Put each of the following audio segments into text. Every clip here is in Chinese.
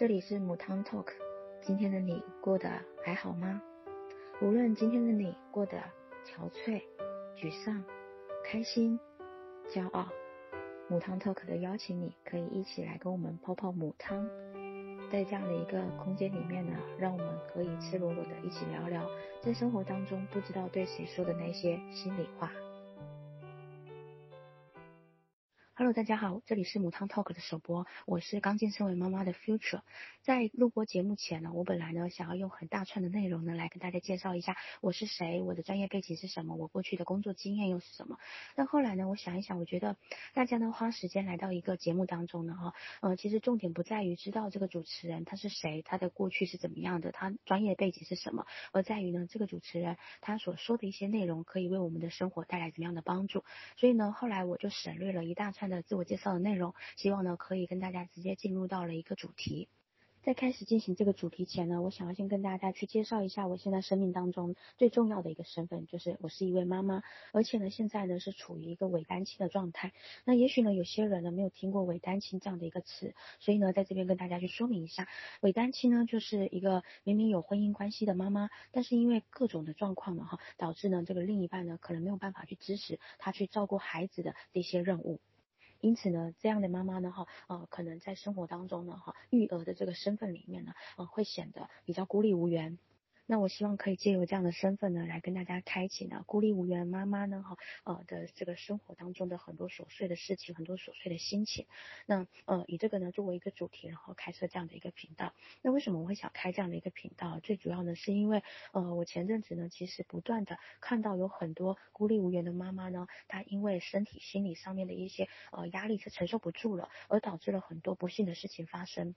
这里是母汤 Talk，今天的你过得还好吗？无论今天的你过得憔悴、沮丧、开心、骄傲，母汤 Talk 的邀请你可以一起来跟我们泡泡母汤，在这样的一个空间里面呢，让我们可以赤裸裸的一起聊聊，在生活当中不知道对谁说的那些心里话。大家好，这里是母汤 Talk 的首播，我是刚晋升为妈妈的 Future。在录播节目前呢，我本来呢想要用很大串的内容呢来跟大家介绍一下我是谁，我的专业背景是什么，我过去的工作经验又是什么。但后来呢，我想一想，我觉得大家呢花时间来到一个节目当中呢，哈，呃，其实重点不在于知道这个主持人他是谁，他的过去是怎么样的，他专业背景是什么，而在于呢这个主持人他所说的一些内容可以为我们的生活带来怎么样的帮助。所以呢，后来我就省略了一大串的自我介绍的内容，希望呢可以跟大家直接进入到了一个主题。在开始进行这个主题前呢，我想要先跟大家去介绍一下我现在生命当中最重要的一个身份，就是我是一位妈妈，而且呢现在呢是处于一个伪单亲的状态。那也许呢有些人呢没有听过伪单亲这样的一个词，所以呢在这边跟大家去说明一下，伪单亲呢就是一个明明有婚姻关系的妈妈，但是因为各种的状况呢哈，导致呢这个另一半呢可能没有办法去支持她去照顾孩子的这些任务。因此呢，这样的妈妈呢，哈，呃，可能在生活当中呢，哈，育儿的这个身份里面呢，呃，会显得比较孤立无援。那我希望可以借由这样的身份呢，来跟大家开启呢孤立无援妈妈呢哈呃的这个生活当中的很多琐碎的事情，很多琐碎的心情。那呃以这个呢作为一个主题，然后开设这样的一个频道。那为什么我会想开这样的一个频道？最主要呢是因为呃我前阵子呢其实不断的看到有很多孤立无援的妈妈呢，她因为身体心理上面的一些呃压力是承受不住了，而导致了很多不幸的事情发生。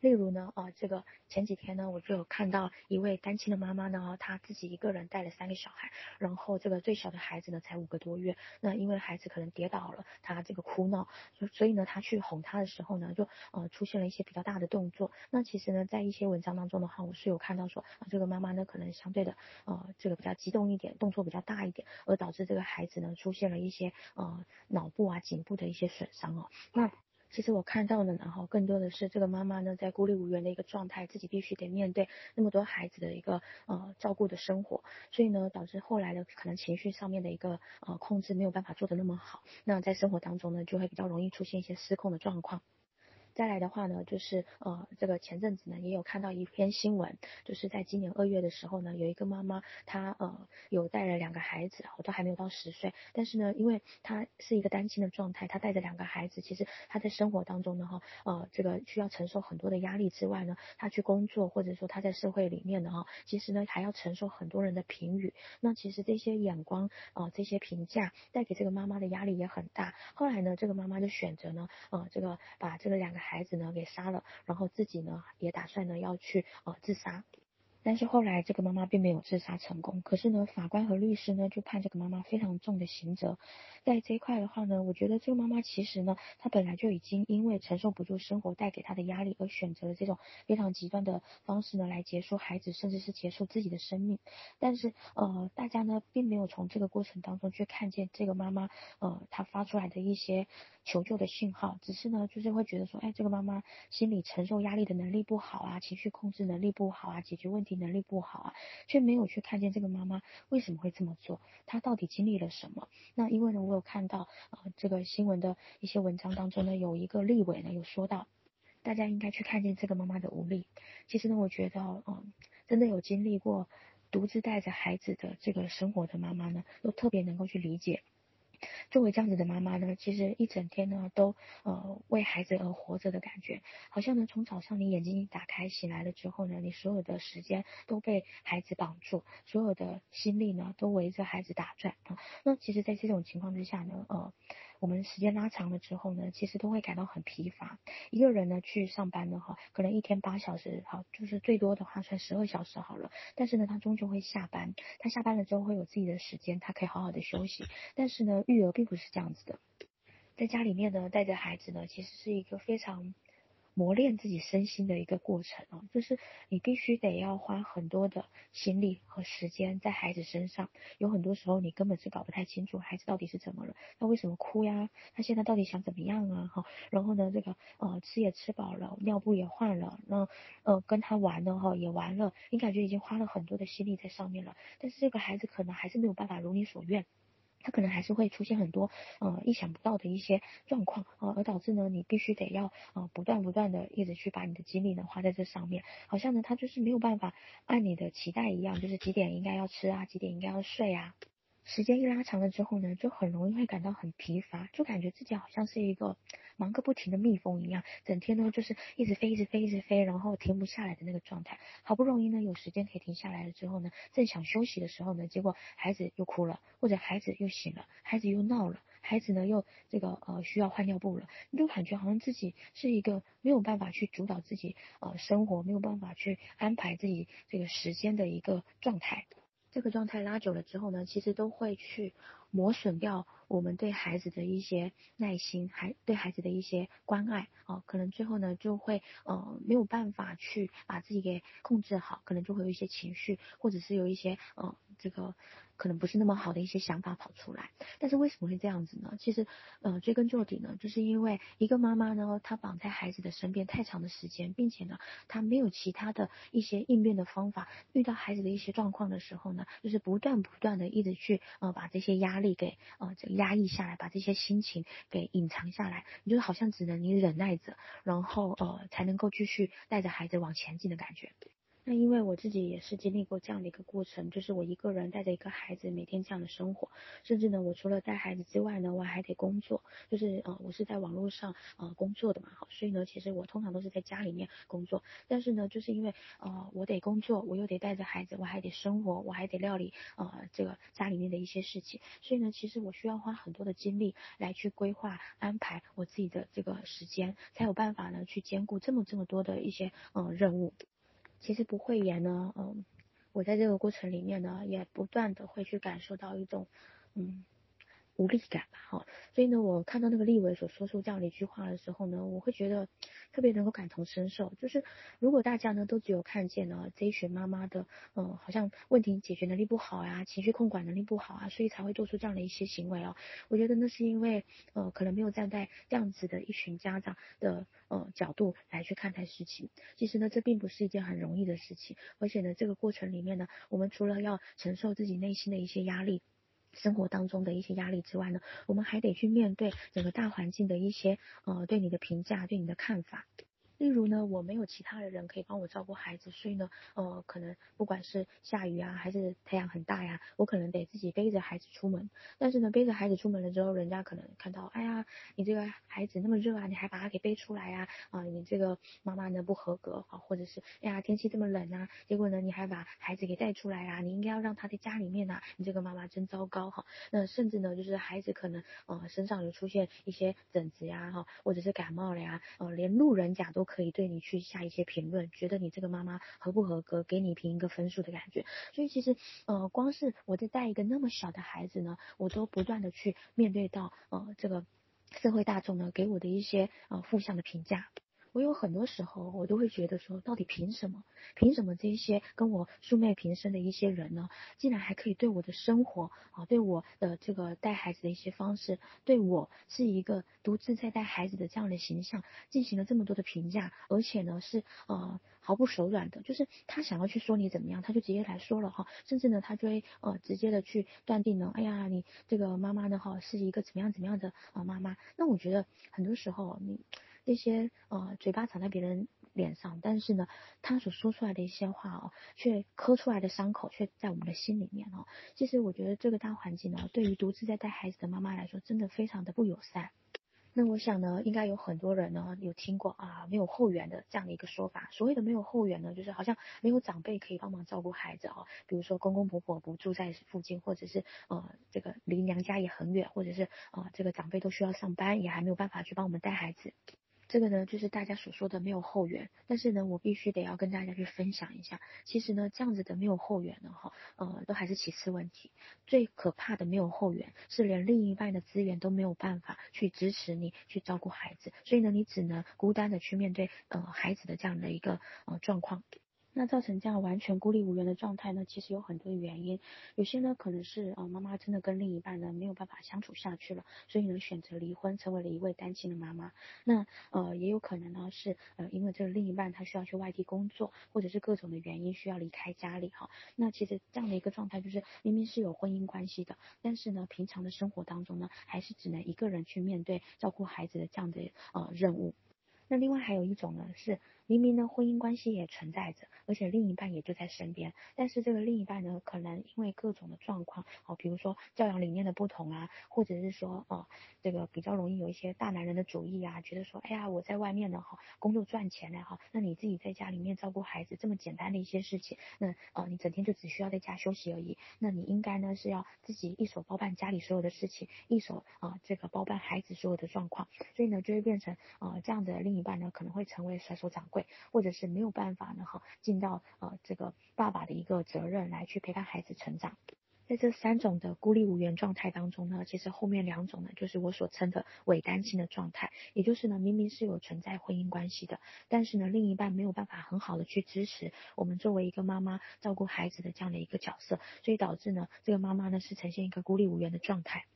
例如呢，啊，这个前几天呢，我就有看到一位单亲的妈妈呢，她自己一个人带了三个小孩，然后这个最小的孩子呢才五个多月，那因为孩子可能跌倒了，他这个哭闹，所所以呢，他去哄他的时候呢，就呃出现了一些比较大的动作。那其实呢，在一些文章当中的话，我是有看到说，啊，这个妈妈呢可能相对的呃这个比较激动一点，动作比较大一点，而导致这个孩子呢出现了一些呃脑部啊颈部的一些损伤哦。那其实我看到的，然后更多的是这个妈妈呢，在孤立无援的一个状态，自己必须得面对那么多孩子的一个呃照顾的生活，所以呢，导致后来的可能情绪上面的一个呃控制没有办法做的那么好，那在生活当中呢，就会比较容易出现一些失控的状况。再来的话呢，就是呃，这个前阵子呢也有看到一篇新闻，就是在今年二月的时候呢，有一个妈妈，她呃有带了两个孩子，都还没有到十岁，但是呢，因为她是一个单亲的状态，她带着两个孩子，其实她在生活当中呢，哈，呃，这个需要承受很多的压力之外呢，她去工作或者说她在社会里面呢，哈，其实呢还要承受很多人的评语，那其实这些眼光啊、呃，这些评价带给这个妈妈的压力也很大。后来呢，这个妈妈就选择呢，呃，这个把这个两个孩孩子呢给杀了，然后自己呢也打算呢要去呃自杀。但是后来这个妈妈并没有自杀成功，可是呢，法官和律师呢就判这个妈妈非常重的刑责。在这一块的话呢，我觉得这个妈妈其实呢，她本来就已经因为承受不住生活带给她的压力，而选择了这种非常极端的方式呢来结束孩子，甚至是结束自己的生命。但是呃，大家呢并没有从这个过程当中去看见这个妈妈呃她发出来的一些求救的信号，只是呢就是会觉得说，哎，这个妈妈心理承受压力的能力不好啊，情绪控制能力不好啊，解决问题。能力不好啊，却没有去看见这个妈妈为什么会这么做，她到底经历了什么？那因为呢，我有看到呃这个新闻的一些文章当中呢，有一个立委呢有说到，大家应该去看见这个妈妈的无力。其实呢，我觉得嗯、真的有经历过独自带着孩子的这个生活的妈妈呢，都特别能够去理解。作为这样子的妈妈呢，其实一整天呢都呃为孩子而活着的感觉，好像呢从早上你眼睛一打开醒来了之后呢，你所有的时间都被孩子绑住，所有的心力呢都围着孩子打转啊。那其实，在这种情况之下呢，呃。我们时间拉长了之后呢，其实都会感到很疲乏。一个人呢去上班呢，哈，可能一天八小时，好，就是最多的话算十二小时好了。但是呢，他终究会下班。他下班了之后会有自己的时间，他可以好好的休息。但是呢，育儿并不是这样子的。在家里面呢，带着孩子呢，其实是一个非常磨练自己身心的一个过程哦，就是你必须得要花很多的心力和时间在孩子身上。有很多时候你根本是搞不太清楚孩子到底是怎么了，他为什么哭呀？他现在到底想怎么样啊？哈，然后呢，这个呃吃也吃饱了，尿布也换了，那呃跟他玩了哈也玩了，你感觉已经花了很多的心力在上面了，但是这个孩子可能还是没有办法如你所愿。他可能还是会出现很多呃意想不到的一些状况啊，而导致呢你必须得要呃不断不断的一直去把你的精力呢花在这上面，好像呢他就是没有办法按你的期待一样，就是几点应该要吃啊，几点应该要睡啊。时间一拉长了之后呢，就很容易会感到很疲乏，就感觉自己好像是一个忙个不停的蜜蜂一样，整天呢就是一直飞，一直飞，一直飞，然后停不下来的那个状态。好不容易呢有时间可以停下来了之后呢，正想休息的时候呢，结果孩子又哭了，或者孩子又醒了，孩子又闹了，孩子呢又这个呃需要换尿布了，你就感觉好像自己是一个没有办法去主导自己呃生活，没有办法去安排自己这个时间的一个状态。这个状态拉久了之后呢，其实都会去磨损掉我们对孩子的一些耐心，还对孩子的一些关爱啊、可能最后呢就会呃没有办法去把自己给控制好，可能就会有一些情绪，或者是有一些呃这个。可能不是那么好的一些想法跑出来，但是为什么会这样子呢？其实，呃，追根究底呢，就是因为一个妈妈呢，她绑在孩子的身边太长的时间，并且呢，她没有其他的一些应变的方法，遇到孩子的一些状况的时候呢，就是不断不断的一直去呃把这些压压力给呃压抑下来，把这些心情给隐藏下来，你就好像只能你忍耐着，然后呃才能够继续带着孩子往前进的感觉。那因为我自己也是经历过这样的一个过程，就是我一个人带着一个孩子每天这样的生活，甚至呢，我除了带孩子之外呢，我还得工作，就是呃，我是在网络上呃工作的嘛，好，所以呢，其实我通常都是在家里面工作，但是呢，就是因为呃我得工作，我又得带着孩子，我还得生活，我还得料理呃这个家里面的一些事情，所以呢，其实我需要花很多的精力来去规划安排我自己的这个时间，才有办法呢去兼顾这么这么多的一些呃任务。其实不会言呢，嗯，我在这个过程里面呢，也不断的会去感受到一种，嗯。无力感吧，哈，所以呢，我看到那个立伟所说出这样的一句话的时候呢，我会觉得特别能够感同身受。就是如果大家呢都只有看见呢这一群妈妈的，嗯，好像问题解决能力不好呀，情绪控管能力不好啊，所以才会做出这样的一些行为哦。我觉得那是因为，呃，可能没有站在这样子的一群家长的，呃，角度来去看待事情。其实呢，这并不是一件很容易的事情，而且呢，这个过程里面呢，我们除了要承受自己内心的一些压力。生活当中的一些压力之外呢，我们还得去面对整个大环境的一些呃对你的评价、对你的看法。例如呢，我没有其他的人可以帮我照顾孩子，所以呢，呃，可能不管是下雨啊，还是太阳很大呀，我可能得自己背着孩子出门。但是呢，背着孩子出门了之后，人家可能看到，哎呀，你这个孩子那么热啊，你还把他给背出来呀？啊，你这个妈妈呢不合格啊，或者是，哎呀，天气这么冷啊，结果呢你还把孩子给带出来啊？你应该要让他在家里面呐，你这个妈妈真糟糕哈。那甚至呢，就是孩子可能呃身上有出现一些疹子呀，哈，或者是感冒了呀，呃，连路人甲都。可以对你去下一些评论，觉得你这个妈妈合不合格，给你评一个分数的感觉。所以其实，呃，光是我在带一个那么小的孩子呢，我都不断的去面对到，呃，这个社会大众呢给我的一些呃负向的评价。我有很多时候，我都会觉得说，到底凭什么？凭什么这些跟我素昧平生的一些人呢，竟然还可以对我的生活啊，对我的这个带孩子的一些方式，对我是一个独自在带孩子的这样的形象，进行了这么多的评价，而且呢是呃毫不手软的，就是他想要去说你怎么样，他就直接来说了哈，甚至呢他就会呃直接的去断定呢，哎呀你这个妈妈呢哈是一个怎么样怎么样的啊妈妈，那我觉得很多时候你。这些呃嘴巴长在别人脸上，但是呢，他所说出来的一些话哦，却磕出来的伤口却在我们的心里面哦。其实我觉得这个大环境呢，对于独自在带孩子的妈妈来说，真的非常的不友善。那我想呢，应该有很多人呢有听过啊，没有后援的这样的一个说法。所谓的没有后援呢，就是好像没有长辈可以帮忙照顾孩子哦，比如说公公婆婆不住在附近，或者是呃这个离娘家也很远，或者是呃这个长辈都需要上班，也还没有办法去帮我们带孩子。这个呢，就是大家所说的没有后援，但是呢，我必须得要跟大家去分享一下，其实呢，这样子的没有后援呢，哈，呃，都还是其次问题，最可怕的没有后援是连另一半的资源都没有办法去支持你去照顾孩子，所以呢，你只能孤单的去面对呃孩子的这样的一个呃状况。那造成这样完全孤立无援的状态呢，其实有很多原因，有些呢可能是呃妈妈真的跟另一半呢没有办法相处下去了，所以呢选择离婚，成为了一位单亲的妈妈。那呃也有可能呢是呃因为这个另一半他需要去外地工作，或者是各种的原因需要离开家里哈。那其实这样的一个状态就是明明是有婚姻关系的，但是呢平常的生活当中呢还是只能一个人去面对照顾孩子的这样的呃任务。那另外还有一种呢是。明明呢，婚姻关系也存在着，而且另一半也就在身边，但是这个另一半呢，可能因为各种的状况，哦，比如说教养理念的不同啊，或者是说，哦，这个比较容易有一些大男人的主义啊，觉得说，哎呀，我在外面呢，哈，工作赚钱呢，哈，那你自己在家里面照顾孩子这么简单的一些事情，那，呃，你整天就只需要在家休息而已，那你应该呢是要自己一手包办家里所有的事情，一手啊，这个包办孩子所有的状况，所以呢，就会变成，呃，这样的另一半呢，可能会成为甩手掌柜。或者是没有办法呢，哈，尽到呃这个爸爸的一个责任来去陪伴孩子成长。在这三种的孤立无援状态当中呢，其实后面两种呢，就是我所称的伪单亲的状态，也就是呢，明明是有存在婚姻关系的，但是呢，另一半没有办法很好的去支持我们作为一个妈妈照顾孩子的这样的一个角色，所以导致呢，这个妈妈呢是呈现一个孤立无援的状态。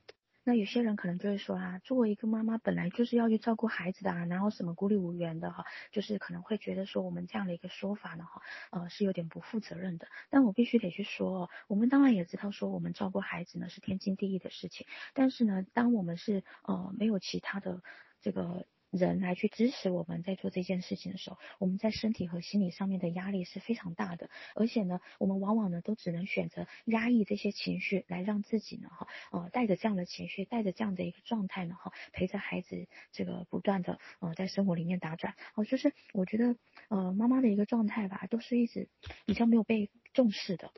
那有些人可能就会说啊，作为一个妈妈，本来就是要去照顾孩子的啊，哪有什么孤立无援的哈？就是可能会觉得说，我们这样的一个说法呢，哈，呃，是有点不负责任的。但我必须得去说，我们当然也知道说，我们照顾孩子呢是天经地义的事情。但是呢，当我们是呃没有其他的这个。人来去支持我们在做这件事情的时候，我们在身体和心理上面的压力是非常大的，而且呢，我们往往呢都只能选择压抑这些情绪，来让自己呢哈呃带着这样的情绪，带着这样的一个状态呢哈陪着孩子这个不断的呃在生活里面打转哦，就是我觉得呃妈妈的一个状态吧，都是一直比较没有被重视的。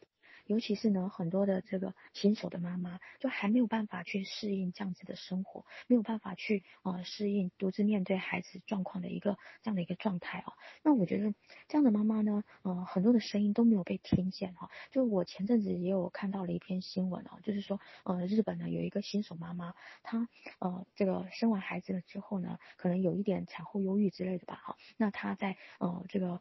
尤其是呢，很多的这个新手的妈妈，就还没有办法去适应这样子的生活，没有办法去呃适应独自面对孩子状况的一个这样的一个状态啊。那我觉得这样的妈妈呢，呃，很多的声音都没有被听见哈、就我前阵子也有看到了一篇新闻哦，就是说呃日本呢有一个新手妈妈，她呃这个生完孩子了之后呢，可能有一点产后忧郁之类的吧哈。那她在呃这个。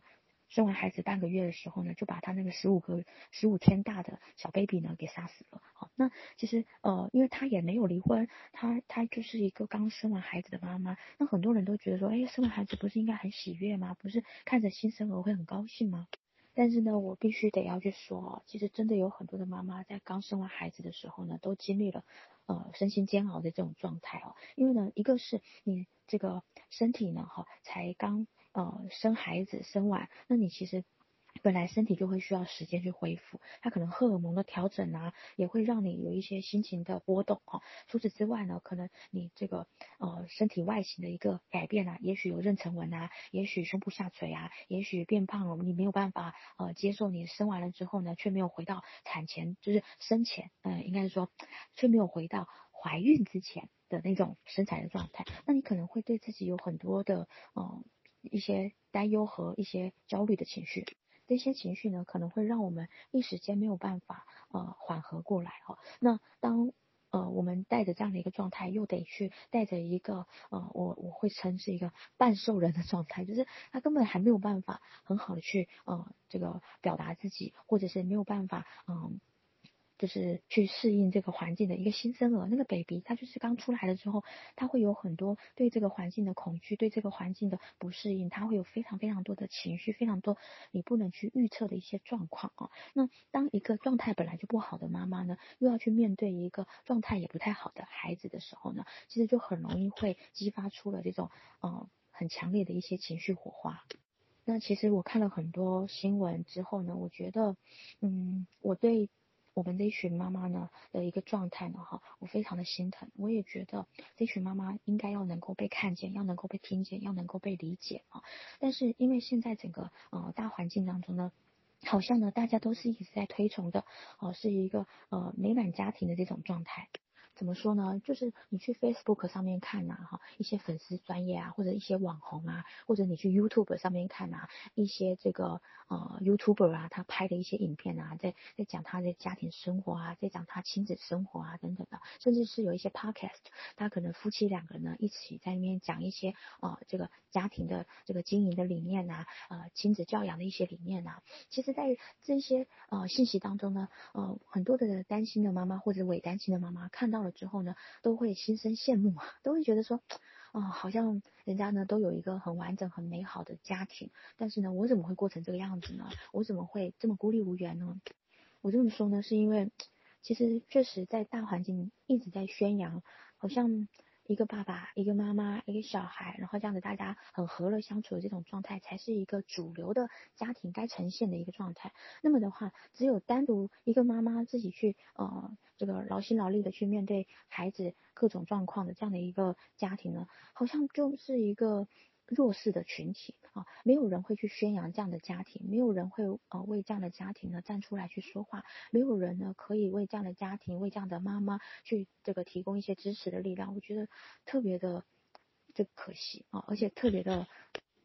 生完孩子半个月的时候呢，就把他那个十五个十五天大的小 baby 呢给杀死了。好，那其实呃，因为他也没有离婚，他他就是一个刚生完孩子的妈妈。那很多人都觉得说，哎，生完孩子不是应该很喜悦吗？不是看着新生儿会很高兴吗？但是呢，我必须得要去说，其实真的有很多的妈妈在刚生完孩子的时候呢，都经历了呃身心煎熬的这种状态哦。因为呢，一个是你这个身体呢，哈，才刚。呃，生孩子生完，那你其实本来身体就会需要时间去恢复，它可能荷尔蒙的调整啊，也会让你有一些心情的波动哈。除此之外呢，可能你这个呃身体外形的一个改变啊，也许有妊娠纹啊，也许胸部下垂啊，也许变胖了，你没有办法呃接受你生完了之后呢，却没有回到产前，就是生前，嗯、呃，应该是说却没有回到怀孕之前的那种身材的状态，那你可能会对自己有很多的呃。一些担忧和一些焦虑的情绪，这些情绪呢，可能会让我们一时间没有办法呃缓和过来哈。那当呃我们带着这样的一个状态，又得去带着一个呃我我会称是一个半兽人的状态，就是他根本还没有办法很好的去呃这个表达自己，或者是没有办法嗯。就是去适应这个环境的一个新生儿，那个 baby 他就是刚出来了之后，他会有很多对这个环境的恐惧，对这个环境的不适应，他会有非常非常多的情绪，非常多你不能去预测的一些状况啊。那当一个状态本来就不好的妈妈呢，又要去面对一个状态也不太好的孩子的时候呢，其实就很容易会激发出了这种呃很强烈的一些情绪火花。那其实我看了很多新闻之后呢，我觉得，嗯，我对。我们这一群妈妈呢的一个状态呢，哈，我非常的心疼。我也觉得这群妈妈应该要能够被看见，要能够被听见，要能够被理解啊。但是因为现在整个呃大环境当中呢，好像呢大家都是一直在推崇的，哦、是一个呃美满家庭的这种状态。怎么说呢？就是你去 Facebook 上面看呐、哈，一些粉丝专业啊，或者一些网红啊，或者你去 YouTube 上面看呐、一些这个呃 YouTuber 啊，他拍的一些影片啊，在在讲他的家庭生活啊，在讲他亲子生活啊等等的，甚至是有一些 Podcast，他可能夫妻两个人呢一起在里面讲一些呃这个家庭的这个经营的理念呐，呃亲子教养的一些理念呐，其实在这些呃信息当中呢，呃很多的担心的妈妈或者伪担心的妈妈看到了之后呢，都会心生羡慕，都会觉得说，哦、好像人家呢都有一个很完整、很美好的家庭，但是呢，我怎么会过成这个样子呢？我怎么会这么孤立无援呢？我这么说呢，是因为其实确实在大环境一直在宣扬，好像。一个爸爸，一个妈妈，一个小孩，然后这样子大家很和乐相处的这种状态，才是一个主流的家庭该呈现的一个状态。那么的话，只有单独一个妈妈自己去呃这个劳心劳力的去面对孩子各种状况的这样的一个家庭呢，好像就是一个。弱势的群体啊，没有人会去宣扬这样的家庭，没有人会呃为这样的家庭呢站出来去说话，没有人呢可以为这样的家庭，为这样的妈妈去这个提供一些支持的力量，我觉得特别的这可惜啊，而且特别的。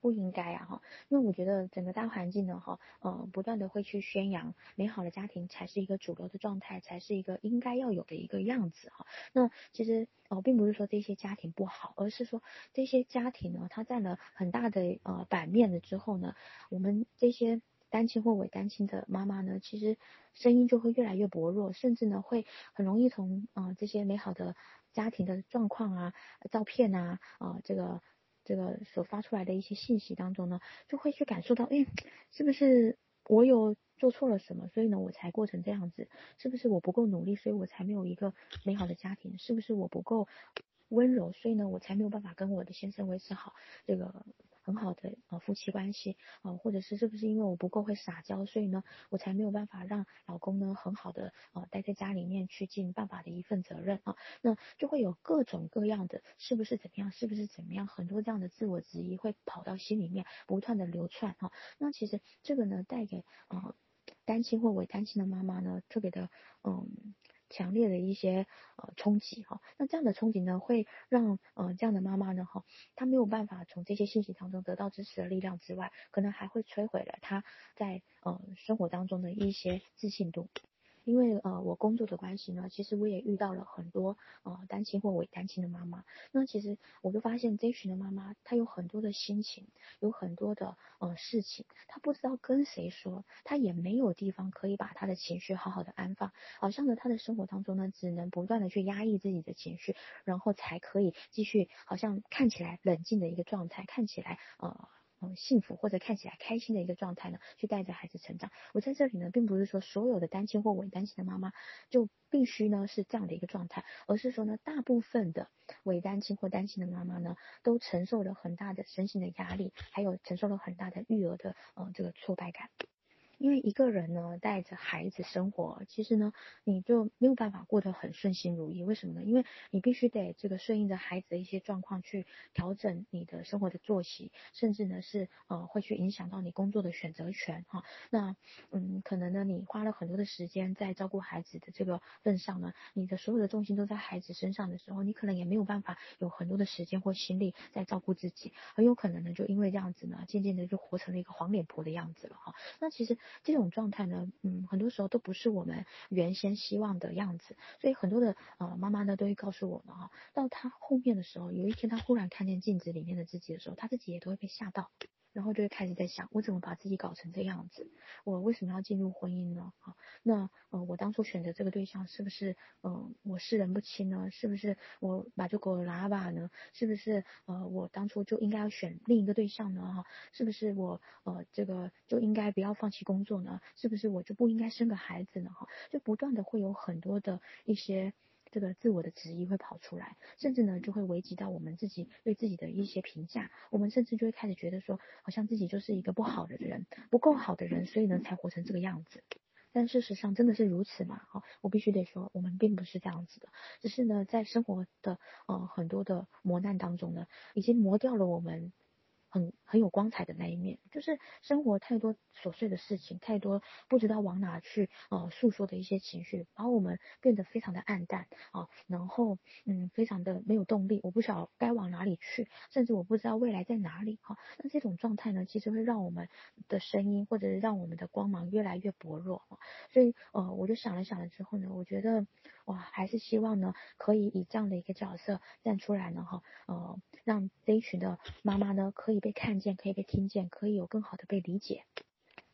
不应该啊哈，因为我觉得整个大环境呢哈，呃，不断的会去宣扬美好的家庭才是一个主流的状态，才是一个应该要有的一个样子哈。那其实呃，并不是说这些家庭不好，而是说这些家庭呢，它占了很大的呃版面了之后呢，我们这些单亲或伪单亲的妈妈呢，其实声音就会越来越薄弱，甚至呢会很容易从呃这些美好的家庭的状况啊、照片啊啊、呃、这个。这个所发出来的一些信息当中呢，就会去感受到，哎，是不是我有做错了什么，所以呢，我才过成这样子？是不是我不够努力，所以我才没有一个美好的家庭？是不是我不够温柔，所以呢，我才没有办法跟我的先生维持好这个？很好的呃夫妻关系啊、或者是是不是因为我不够会撒娇，所以呢，我才没有办法让老公呢很好的呃待在家里面去尽爸爸的一份责任啊？那就会有各种各样的，是不是怎么样？是不是怎么样？很多这样的自我质疑会跑到心里面不断的流窜哈、啊。那其实这个呢，带给呃单亲或伪单亲的妈妈呢，特别的嗯。强烈的一些呃冲击哈，那这样的冲击呢，会让呃这样的妈妈呢哈，她没有办法从这些信息当中得到支持的力量之外，可能还会摧毁了她在呃生活当中的一些自信度。因为呃我工作的关系呢，其实我也遇到了很多呃单亲或伪单亲的妈妈。那其实我就发现这群的妈妈，她有很多的心情，有很多的呃事情，她不知道跟谁说，她也没有地方可以把她的情绪好好的安放。好像呢，她的生活当中呢，只能不断的去压抑自己的情绪，然后才可以继续好像看起来冷静的一个状态，看起来呃。嗯，幸福或者看起来开心的一个状态呢，去带着孩子成长。我在这里呢，并不是说所有的单亲或伪单亲的妈妈就必须呢是这样的一个状态，而是说呢，大部分的伪单亲或单亲的妈妈呢，都承受了很大的身心的压力，还有承受了很大的育儿的呃这个挫败感。因为一个人呢带着孩子生活，其实呢你就没有办法过得很顺心如意。为什么呢？因为你必须得这个顺应着孩子的一些状况去调整你的生活的作息，甚至呢是呃会去影响到你工作的选择权哈。那嗯可能呢你花了很多的时间在照顾孩子的这个份上呢，你的所有的重心都在孩子身上的时候，你可能也没有办法有很多的时间或心力在照顾自己，很有可能呢就因为这样子呢，渐渐的就活成了一个黄脸婆的样子了哈。那其实。这种状态呢，嗯，很多时候都不是我们原先希望的样子，所以很多的呃妈妈呢都会告诉我们哈，到她后面的时候，有一天她忽然看见镜子里面的自己的时候，她自己也都会被吓到。然后就会开始在想，我怎么把自己搞成这样子？我为什么要进入婚姻呢？好，那呃，我当初选择这个对象是不是嗯、我识人不清呢？是不是我把这个喇叭呢？是不是呃，我当初就应该要选另一个对象呢？哈，是不是我呃，这个就应该不要放弃工作呢？是不是我就不应该生个孩子呢？哈，就不断的会有很多的一些。这个自我的质疑会跑出来，甚至呢就会危及到我们自己对自己的一些评价。我们甚至就会开始觉得说，好像自己就是一个不好的人，不够好的人，所以呢才活成这个样子。但事实上真的是如此吗？哈，我必须得说，我们并不是这样子的。只是呢，在生活的呃很多的磨难当中呢，已经磨掉了我们很很有光彩的那一面，就是生活太多琐碎的事情，太多不知道往哪去呃诉说的一些情绪，把我们变得非常的暗淡啊、然后嗯非常的没有动力，我不晓该往哪里去，甚至我不知道未来在哪里哈、那这种状态呢，其实会让我们的声音或者是让我们的光芒越来越薄弱、所以呃我就想了想了之后呢，我觉得哇还是希望呢可以以这样的一个角色站出来呢哈呃让这一群的妈妈呢可以。被看见，可以被听见，可以有更好的被理解。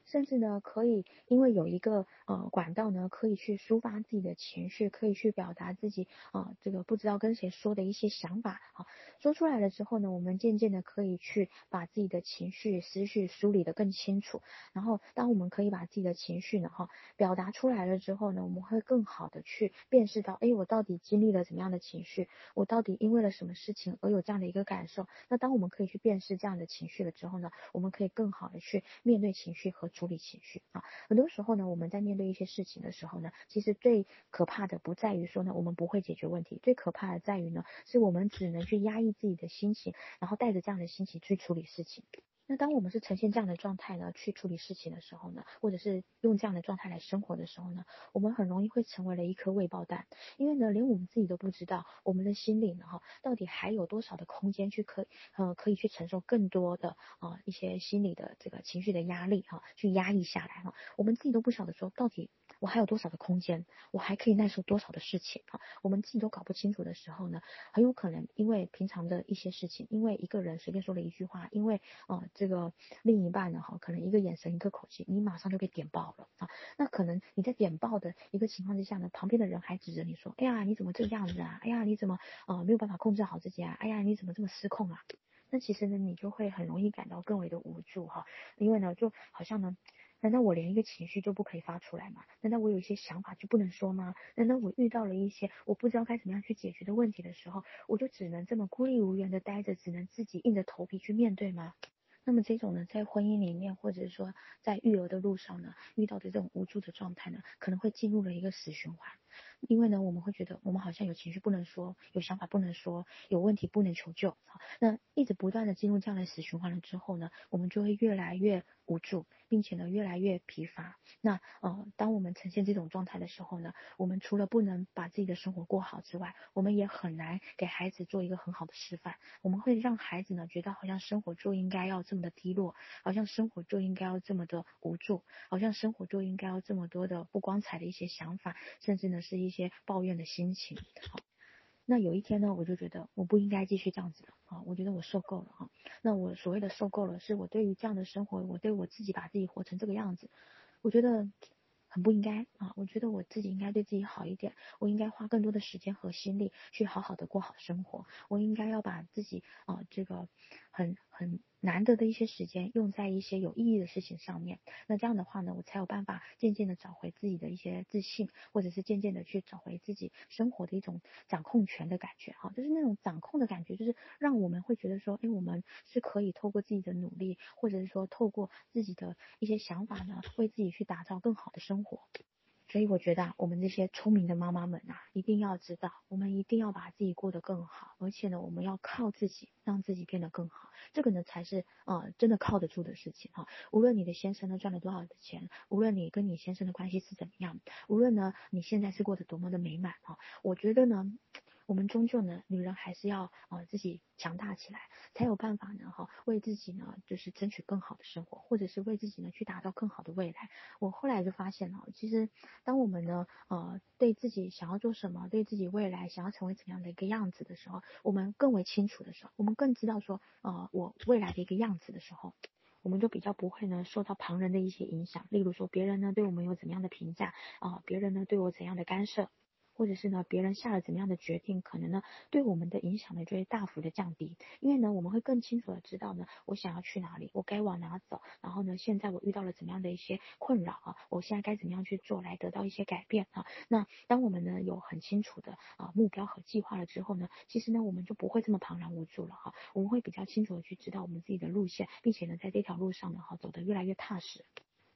甚至呢，可以因为有一个呃管道呢，可以去抒发自己的情绪，可以去表达自己啊、这个不知道跟谁说的一些想法啊，说出来了之后呢，我们渐渐的可以去把自己的情绪思绪梳理得更清楚。然后，当我们可以把自己的情绪呢哈表达出来了之后呢，我们会更好的去辨识到，哎，我到底经历了怎么样的情绪，我到底因为了什么事情而有这样的一个感受。那当我们可以去辨识这样的情绪了之后呢，我们可以更好的去面对情绪和处处理情绪啊，很多时候呢，我们在面对一些事情的时候呢，其实最可怕的不在于说呢，我们不会解决问题，最可怕的在于呢，是我们只能去压抑自己的心情，然后带着这样的心情去处理事情。那当我们是呈现这样的状态呢，去处理事情的时候呢，或者是用这样的状态来生活的时候呢，我们很容易会成为了一颗未爆弹，因为呢，连我们自己都不知道，我们的心里呢，哈，到底还有多少的空间去可，呃，可以去承受更多的啊、一些心理的这个情绪的压力哈，去压抑下来哈，我们自己都不晓得说到底。我还有多少的空间？我还可以耐受多少的事情？哈，我们自己都搞不清楚的时候呢，很有可能因为平常的一些事情，因为一个人随便说了一句话，因为、呃、这个另一半呢，哈，可能一个眼神、一个口气，你马上就给点爆了啊。那可能你在点爆的一个情况之下呢，旁边的人还指着你说：“哎呀，你怎么这个样子啊？哎呀，你怎么啊、呃、没有办法控制好自己啊？哎呀，你怎么这么失控啊？”那其实呢，你就会很容易感到更为的无助哈，因为呢，就好像呢。难道我连一个情绪就不可以发出来吗？难道我有一些想法就不能说吗？难道我遇到了一些我不知道该怎么样去解决的问题的时候，我就只能这么孤立无援的待着，只能自己硬着头皮去面对吗？那么这种呢，在婚姻里面，或者说在育儿的路上呢，遇到的这种无助的状态呢，可能会进入了一个死循环。因为呢，我们会觉得我们好像有情绪不能说，有想法不能说，有问题不能求救。那一直不断的进入这样的死循环了之后呢，我们就会越来越无助。并且呢，越来越疲乏。那呃，当我们呈现这种状态的时候呢，我们除了不能把自己的生活过好之外，我们也很难给孩子做一个很好的示范。我们会让孩子呢，觉得好像生活就应该要这么的低落，好像生活就应该要这么的无助，好像生活就应该要这么多的不光彩的一些想法，甚至呢是一些抱怨的心情。好。那有一天呢，我就觉得我不应该继续这样子了啊！我觉得我受够了啊！那我所谓的受够了，是我对于这样的生活，我对我自己把自己活成这个样子，我觉得很不应该啊！我觉得我自己应该对自己好一点，我应该花更多的时间和心力去好好的过好生活，我应该要把自己啊这个很很。难得的一些时间用在一些有意义的事情上面，那这样的话呢，我才有办法渐渐的找回自己的一些自信，或者是渐渐的去找回自己生活的一种掌控权的感觉，哈，就是那种掌控的感觉，就是让我们会觉得说，哎，我们是可以透过自己的努力，或者是说透过自己的一些想法呢，为自己去打造更好的生活。所以我觉得啊，我们这些聪明的妈妈们啊，一定要知道，我们一定要把自己过得更好，而且呢，我们要靠自己，让自己变得更好。这个呢，才是呃真的靠得住的事情哈。无论你的先生呢赚了多少的钱，无论你跟你先生的关系是怎么样，无论呢你现在是过得多么的美满哈，我觉得呢。我们终究呢，女人还是要呃自己强大起来，才有办法呢哈，为自己呢就是争取更好的生活，或者是为自己呢去打造更好的未来。我后来就发现了，其实当我们呢呃对自己想要做什么，对自己未来想要成为怎样的一个样子的时候，我们更为清楚的时候，我们更知道说呃我未来的一个样子的时候，我们就比较不会呢受到旁人的一些影响，例如说别人呢对我们有怎样的评价啊，呃，别人呢对我怎样的干涉。或者是呢，别人下了怎么样的决定，可能呢，对我们的影响呢就会大幅的降低。因为呢，我们会更清楚的知道呢，我想要去哪里，我该往哪走。然后呢，现在我遇到了怎么样的一些困扰啊，我现在该怎么样去做来得到一些改变啊？那当我们呢有很清楚的啊目标和计划了之后呢，其实呢我们就不会这么茫然无助了哈。我们会比较清楚的去知道我们自己的路线，并且呢在这条路上呢哈走得越来越踏实。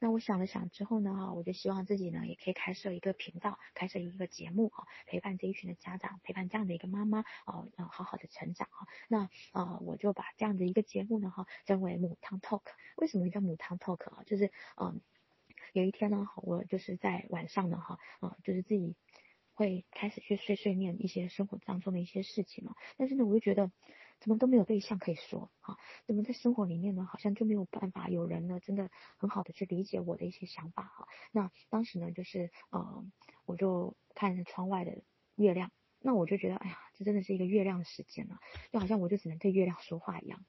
那我想了想之后呢，哈，我就希望自己呢也可以开设一个频道，开设一个节目，哈，陪伴这一群的家长，陪伴这样的一个妈妈，哦，要好好的成长，哈。那呃，我就把这样的一个节目呢，哈，称为母汤 Talk。为什么叫母汤 Talk 啊？就是嗯，有一天呢，我就是在晚上呢，哈，啊，就是自己会开始去碎碎念一些生活当中的一些事情嘛。但是呢，我就觉得。怎么都没有对象可以说啊？怎么在生活里面呢？好像就没有办法有人呢，真的很好的去理解我的一些想法哈。那当时呢，就是呃，我就看着窗外的月亮，那我就觉得，哎呀，这真的是一个月亮的时间了，就好像我就只能对月亮说话一样。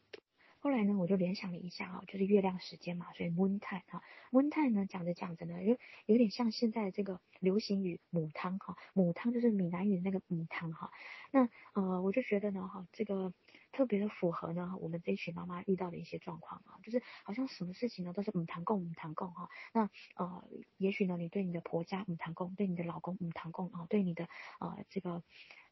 后来呢，我就联想了一下啊，就是月亮时间嘛，所以 moon time 哈，moon time 呢讲着讲着呢，有有点像现在的这个流行语母汤哈，母汤就是闽南语的那个母汤哈。那呃，我就觉得呢哈，这个特别的符合呢我们这一群妈妈遇到的一些状况啊，就是好像什么事情呢都是母汤共母汤共哈。那呃，也许呢你对你的婆家母汤共，对你的老公母汤共啊，对你的呃这个。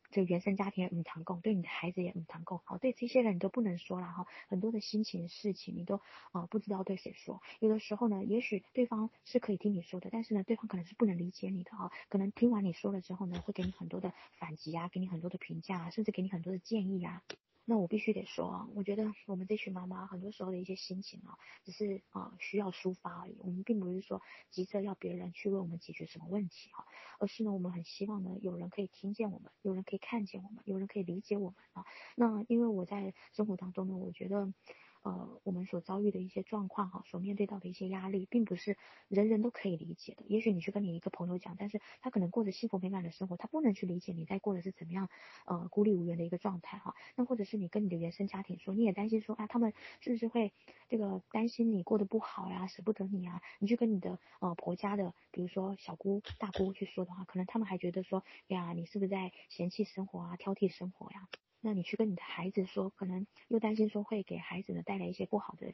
这原生家庭也母汤共，对你的孩子也唔谈共，好，对这些人你都不能说了哈，很多的心情事情你都啊、不知道对谁说，有的时候呢，也许对方是可以听你说的，但是呢，对方可能是不能理解你的哈，可能听完你说了之后呢，会给你很多的反击啊，给你很多的评价啊，甚至给你很多的建议啊。那我必须得说啊，我觉得我们这群妈妈很多时候的一些心情啊，只是啊需要抒发而已。我们并不是说急着要别人去为我们解决什么问题啊，而是呢，我们很希望呢，有人可以听见我们，有人可以看见我们，有人可以理解我们啊。那因为我在生活当中呢，我觉得。呃，我们所遭遇的一些状况哈，所面对到的一些压力，并不是人人都可以理解的。也许你去跟你一个朋友讲，但是他可能过着幸福美满的生活，他不能去理解你在过的是怎么样呃孤立无援的一个状态哈。那或者是你跟你的原生家庭说，你也担心说啊，他们是不是会这个担心你过得不好呀，舍不得你啊？你去跟你的呃婆家的，比如说小姑、大姑去说的话，可能他们还觉得说呀，你是不是在嫌弃生活啊，挑剔生活呀？那你去跟你的孩子说，可能又担心说会给孩子呢带来一些不好的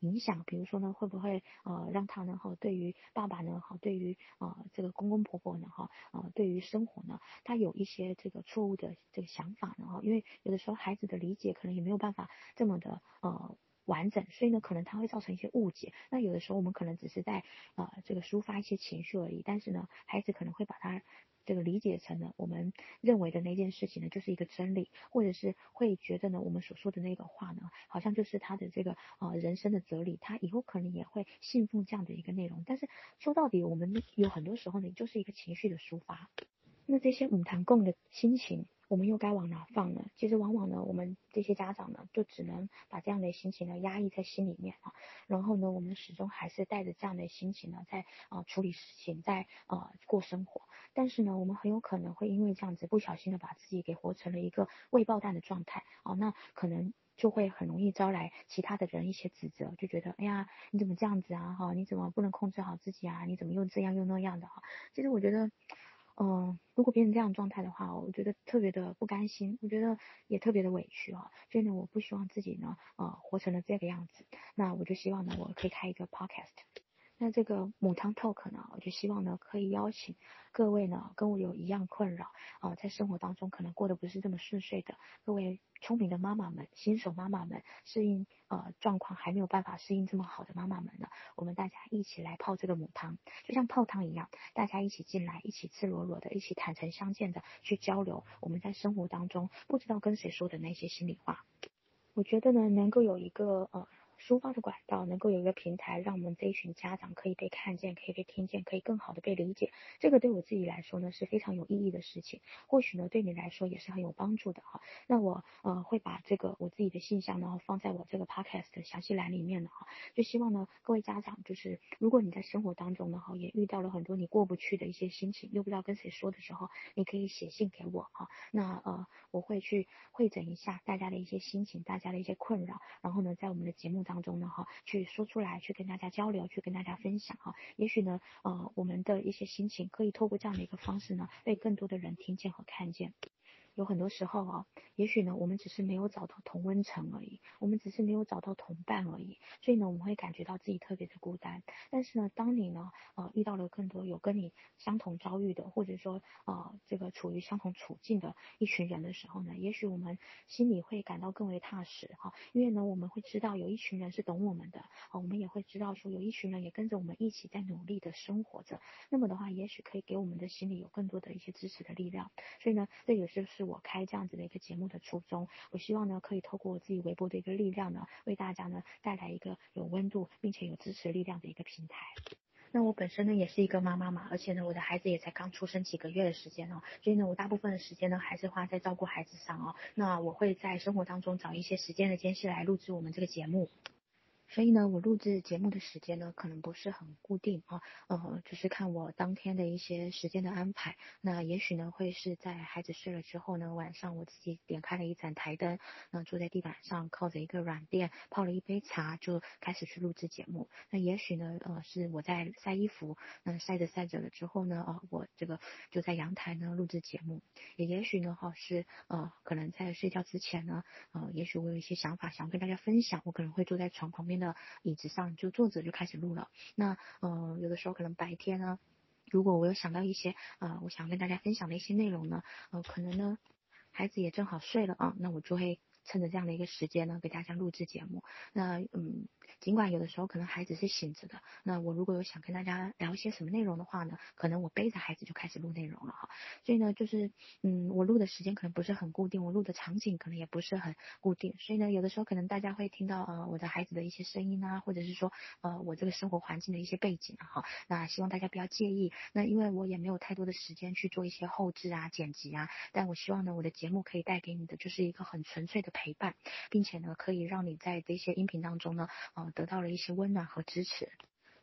影响，比如说呢，会不会呃让他呢哈对于爸爸呢哈对于呃这个公公婆婆呢哈呃对于生活呢，他有一些这个错误的这个想法呢哈，因为有的时候孩子的理解可能也没有办法这么的呃完整，所以呢可能他会造成一些误解。那有的时候我们可能只是在呃这个抒发一些情绪而已，但是呢孩子可能会把他。这个理解成了我们认为的那件事情呢，就是一个真理，或者是会觉得呢，我们所说的那个话呢，好像就是他的这个呃人生的哲理，他以后可能也会信奉这样的一个内容。但是说到底，我们有很多时候呢，就是一个情绪的抒发。那这些母汤共的心情。我们又该往哪放呢？其实往往呢，我们这些家长呢，就只能把这样的心情呢压抑在心里面啊。然后呢，我们始终还是带着这样的心情呢，在啊、处理事情，在啊、过生活。但是呢，我们很有可能会因为这样子不小心的把自己给活成了一个未爆弹的状态啊、那可能就会很容易招来其他的人一些指责，就觉得哎呀，你怎么这样子啊？哈，你怎么不能控制好自己啊？你怎么又这样又那样的哈？其实我觉得。嗯、如果变成这样状态的话，我觉得特别的不甘心，我觉得也特别的委屈啊。所以呢，我不希望自己呢，呃，活成了这个样子。那我就希望呢，我可以开一个 podcast。那这个母汤 talk 呢，我就希望呢，可以邀请各位呢，跟我有一样困扰啊、在生活当中可能过得不是这么顺遂的各位聪明的妈妈们、新手妈妈们，适应呃状况还没有办法适应这么好的妈妈们呢，我们大家一起来泡这个母汤，就像泡汤一样，大家一起进来，一起赤裸裸的，一起坦诚相见的去交流我们在生活当中不知道跟谁说的那些心里话。我觉得呢，能够有一个呃。抒发的管道，能够有一个平台，让我们这一群家长可以被看见，可以被听见，可以更好的被理解。这个对我自己来说呢，是非常有意义的事情。或许呢，对你来说也是很有帮助的哈。那我呃会把这个我自己的信箱呢放在我这个 podcast 的详细栏里面的哈。就希望呢，各位家长就是，如果你在生活当中呢哈，也遇到了很多你过不去的一些心情，又不知道跟谁说的时候，你可以写信给我哈。那呃，我会去会诊一下大家的一些心情，大家的一些困扰，然后呢，在我们的节目当。当中呢，哈，去说出来，去跟大家交流，去跟大家分享，哈，也许呢，呃，我们的一些心情可以透过这样的一个方式呢，被更多的人听见和看见。有很多时候啊，也许呢，我们只是没有找到同温层而已，我们只是没有找到同伴而已，所以呢，我们会感觉到自己特别的孤单。但是呢，当你呢，呃，遇到了更多有跟你相同遭遇的，或者说，呃，这个处于相同处境的一群人的时候呢，也许我们心里会感到更为踏实哈，因为呢，我们会知道有一群人是懂我们的，啊，我们也会知道说有一群人也跟着我们一起在努力的生活着。那么的话，也许可以给我们的心里有更多的一些支持的力量。所以呢，这也就是。我开这样子的一个节目的初衷，我希望呢，可以透过我自己微薄的一个力量呢，为大家呢带来一个有温度并且有支持力量的一个平台。那我本身呢也是一个妈妈嘛，而且呢我的孩子也才刚出生几个月的时间哦，所以呢我大部分的时间呢还是花在照顾孩子上哦。那我会在生活当中找一些时间的间隙来录制我们这个节目。所以呢，我录制节目的时间呢，可能不是很固定啊，呃，就是看我当天的一些时间的安排。那也许呢，会是在孩子睡了之后呢，晚上我自己点开了一盏台灯，那坐在地板上靠着一个软垫，泡了一杯茶，就开始去录制节目。那也许呢，呃，是我在晒衣服，那晒着晒着了之后呢，呃，我这个就在阳台呢录制节目。也也许呢，哈，是呃，可能在睡觉之前呢，呃，也许我有一些想法想跟大家分享，我可能会坐在床旁边的。椅子上就坐着就开始录了。那嗯、呃，有的时候可能白天呢，如果我有想到一些呃，我想跟大家分享的一些内容呢，呃，可能呢，孩子也正好睡了啊，那我就会。趁着这样的一个时间呢，给大家录制节目。那嗯，尽管有的时候可能孩子是醒着的，那我如果有想跟大家聊一些什么内容的话呢，可能我背着孩子就开始录内容了哈。所以呢，就是嗯，我录的时间可能不是很固定，我录的场景可能也不是很固定。所以呢，有的时候可能大家会听到呃我的孩子的一些声音啊，或者是说呃我这个生活环境的一些背景啊哈。那希望大家不要介意。那因为我也没有太多的时间去做一些后置啊、剪辑啊，但我希望呢，我的节目可以带给你的就是一个很纯粹的。陪伴，并且呢，可以让你在这些音频当中呢，呃，得到了一些温暖和支持。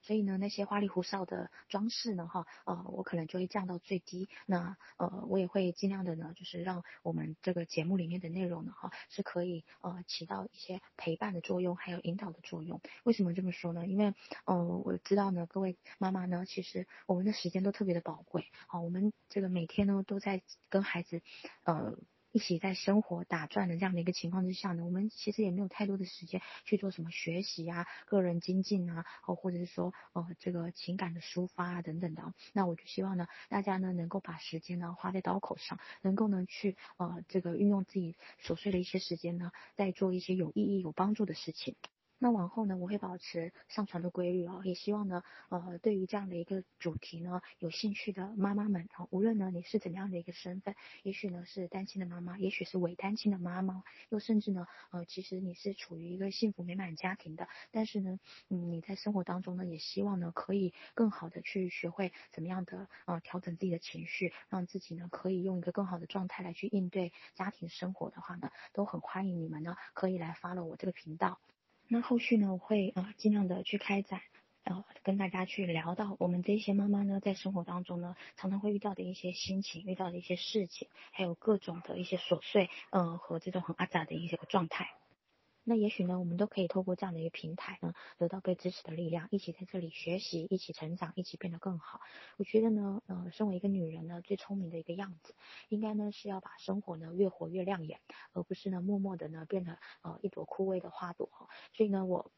所以呢，那些花里胡哨的装饰呢，哈，呃，我可能就会降到最低。那呃，我也会尽量的呢，就是让我们这个节目里面的内容呢，哈，是可以呃起到一些陪伴的作用，还有引导的作用。为什么这么说呢？因为呃，我知道呢，各位妈妈呢，其实我们的时间都特别的宝贵。好，我们这个每天呢都在跟孩子，呃。一起在生活打转的这样的一个情况之下呢，我们其实也没有太多的时间去做什么学习啊、个人精进啊，哦，或者是说呃这个情感的抒发啊等等的。那我就希望呢，大家呢能够把时间呢花在刀口上，能够呢去呃这个运用自己琐碎的一些时间呢，在做一些有意义、有帮助的事情。那往后呢，我会保持上传的规律哦，也希望呢，呃，对于这样的一个主题呢，有兴趣的妈妈们啊，无论呢你是怎样的一个身份，也许呢是单亲的妈妈，也许是伪单亲的妈妈，又甚至呢，呃，其实你是处于一个幸福美满家庭的，但是呢，嗯，你在生活当中呢，也希望呢可以更好的去学会怎么样的呃调整自己的情绪，让自己呢可以用一个更好的状态来去应对家庭生活的话呢，都很欢迎你们呢可以来 follow 我这个频道。那后续呢，我会呃尽量的去开展，然呃，跟大家去聊到我们这些妈妈呢，在生活当中呢，常常会遇到的一些心情，遇到的一些事情，还有各种的一些琐碎，呃，和这种很阿杂的一些个状态。那也许呢，我们都可以透过这样的一个平台呢，得到被支持的力量，一起在这里学习，一起成长，一起变得更好。我觉得呢，呃，身为一个女人呢，最聪明的一个样子，应该呢是要把生活呢越活越亮眼，而不是呢默默的呢变得呃一朵枯萎的花朵。所以呢，我。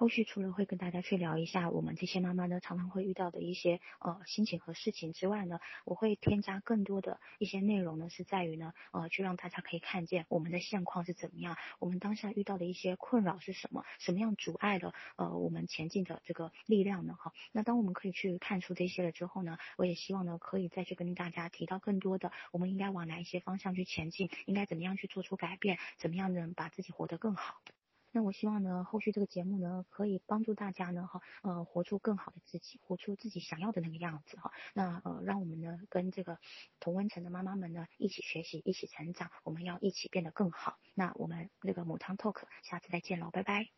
后续除了会跟大家去聊一下我们这些妈妈呢常常会遇到的一些呃心情和事情之外呢，我会添加更多的一些内容呢，是在于呢呃去让大家可以看见我们的现况是怎么样，我们当下遇到的一些困扰是什么，什么样阻碍了呃我们前进的这个力量呢？哈，那当我们可以去看出这些了之后呢，我也希望呢可以再去跟大家提到更多的我们应该往哪一些方向去前进，应该怎么样去做出改变，怎么样能把自己活得更好。那我希望呢，后续这个节目呢，可以帮助大家呢，哈，呃，活出更好的自己，活出自己想要的那个样子，哈。那呃，让我们呢，跟这个同温层的妈妈们呢，一起学习，一起成长，我们要一起变得更好。那我们那个母汤 Talk，下次再见喽，拜拜。